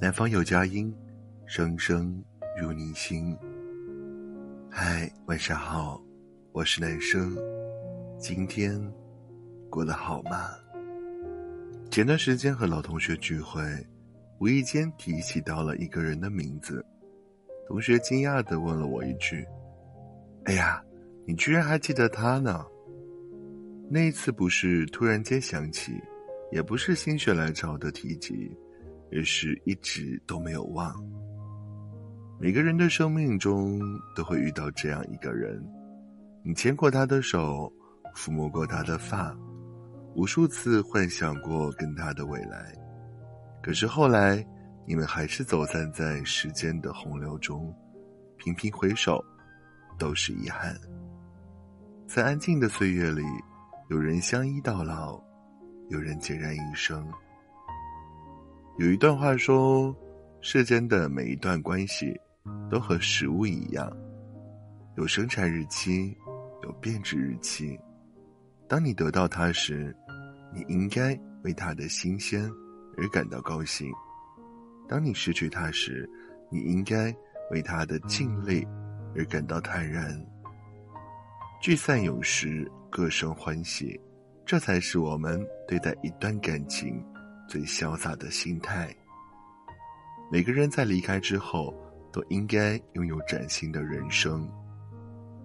南方有佳音，声声入你心。嗨，晚上好，我是男生，今天过得好吗？前段时间和老同学聚会，无意间提起到了一个人的名字，同学惊讶的问了我一句：“哎呀，你居然还记得他呢？”那一次不是突然间想起，也不是心血来潮的提及。而是一直都没有忘。每个人的生命中都会遇到这样一个人，你牵过他的手，抚摸过他的发，无数次幻想过跟他的未来。可是后来，你们还是走散在时间的洪流中，频频回首，都是遗憾。在安静的岁月里，有人相依到老，有人孑然一生。有一段话说：“世间的每一段关系，都和食物一样，有生产日期，有变质日期。当你得到它时，你应该为它的新鲜而感到高兴；当你失去它时，你应该为它的尽力而感到坦然。聚散有时，各生欢喜，这才是我们对待一段感情。”最潇洒的心态。每个人在离开之后，都应该拥有崭新的人生。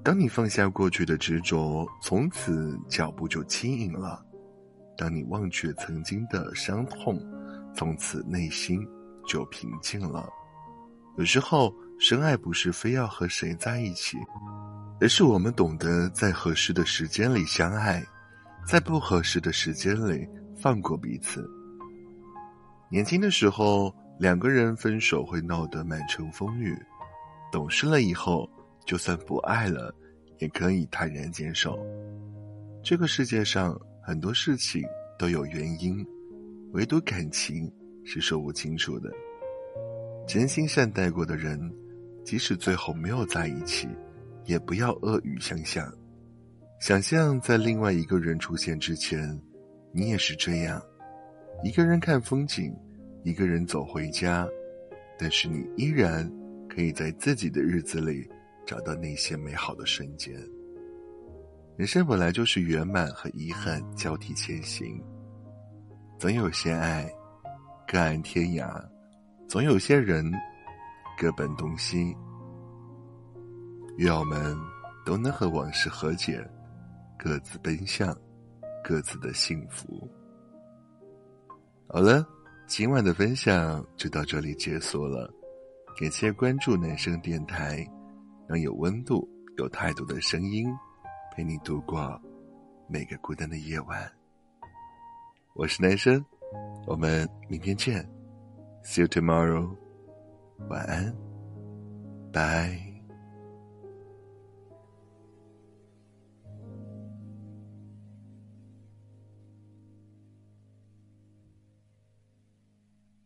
当你放下过去的执着，从此脚步就轻盈了；当你忘却曾经的伤痛，从此内心就平静了。有时候，深爱不是非要和谁在一起，而是我们懂得在合适的时间里相爱，在不合适的时间里放过彼此。年轻的时候，两个人分手会闹得满城风雨；懂事了以后，就算不爱了，也可以坦然接受。这个世界上很多事情都有原因，唯独感情是说不清楚的。真心善待过的人，即使最后没有在一起，也不要恶语相向。想象在另外一个人出现之前，你也是这样。一个人看风景，一个人走回家，但是你依然可以在自己的日子里找到那些美好的瞬间。人生本来就是圆满和遗憾交替前行，总有些爱各安天涯，总有些人各奔东西。愿我们都能和往事和解，各自奔向各自的幸福。好了，今晚的分享就到这里结束了。感谢关注男生电台，让有温度、有态度的声音陪你度过每个孤单的夜晚。我是男生，我们明天见，See you tomorrow。晚安，拜。